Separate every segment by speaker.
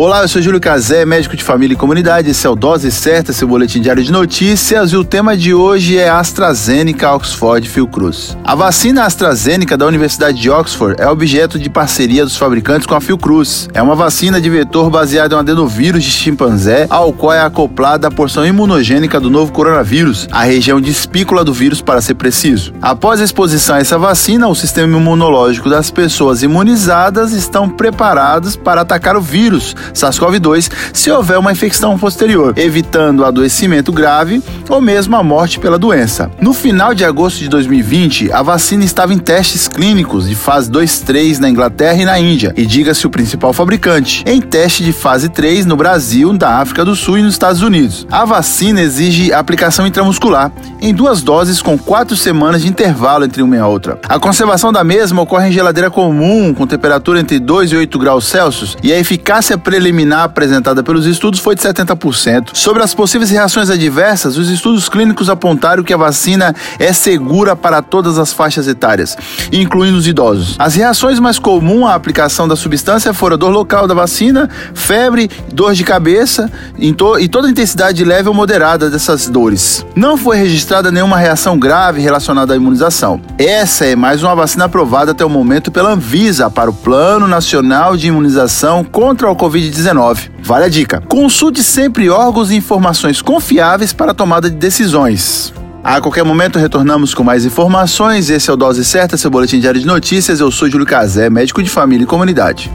Speaker 1: Olá, eu sou Júlio Cazé, médico de família e comunidade. Esse é o Dose Certa, seu boletim diário de notícias. E o tema de hoje é AstraZeneca Oxford Fiocruz. A vacina AstraZeneca da Universidade de Oxford é objeto de parceria dos fabricantes com a Fiocruz. É uma vacina de vetor baseada em um adenovírus de chimpanzé, ao qual é acoplada a porção imunogênica do novo coronavírus, a região de espícula do vírus para ser preciso. Após a exposição a essa vacina, o sistema imunológico das pessoas imunizadas estão preparados para atacar o vírus SARS-CoV-2 se houver uma infecção posterior, evitando adoecimento grave ou mesmo a morte pela doença. No final de agosto de 2020, a vacina estava em testes clínicos de fase 2-3 na Inglaterra e na Índia, e diga-se o principal fabricante, em teste de fase 3 no Brasil, na África do Sul e nos Estados Unidos. A vacina exige aplicação intramuscular, em duas doses com quatro semanas de intervalo entre uma e outra. A conservação da mesma ocorre em geladeira comum, com temperatura entre 2 e 8 graus Celsius, e a eficácia preliminar apresentada pelos estudos foi de 70%. Sobre as possíveis reações adversas, os estudos clínicos apontaram que a vacina é segura para todas as faixas etárias, incluindo os idosos. As reações mais comuns à aplicação da substância foram dor local da vacina, febre, dor de cabeça e toda a intensidade leve ou moderada dessas dores. Não foi registrada nenhuma reação grave relacionada à imunização. Essa é mais uma vacina aprovada até o momento pela Anvisa para o Plano Nacional de Imunização contra o Covid-19 Covid-19. Vale a dica: consulte sempre órgãos e informações confiáveis para a tomada de decisões. A qualquer momento retornamos com mais informações. Esse é o Dose Certa, seu boletim diário de notícias. Eu sou Júlio Cazé, médico de família e comunidade.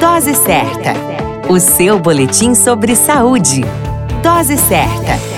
Speaker 2: Dose Certa, o seu boletim sobre saúde. Dose Certa.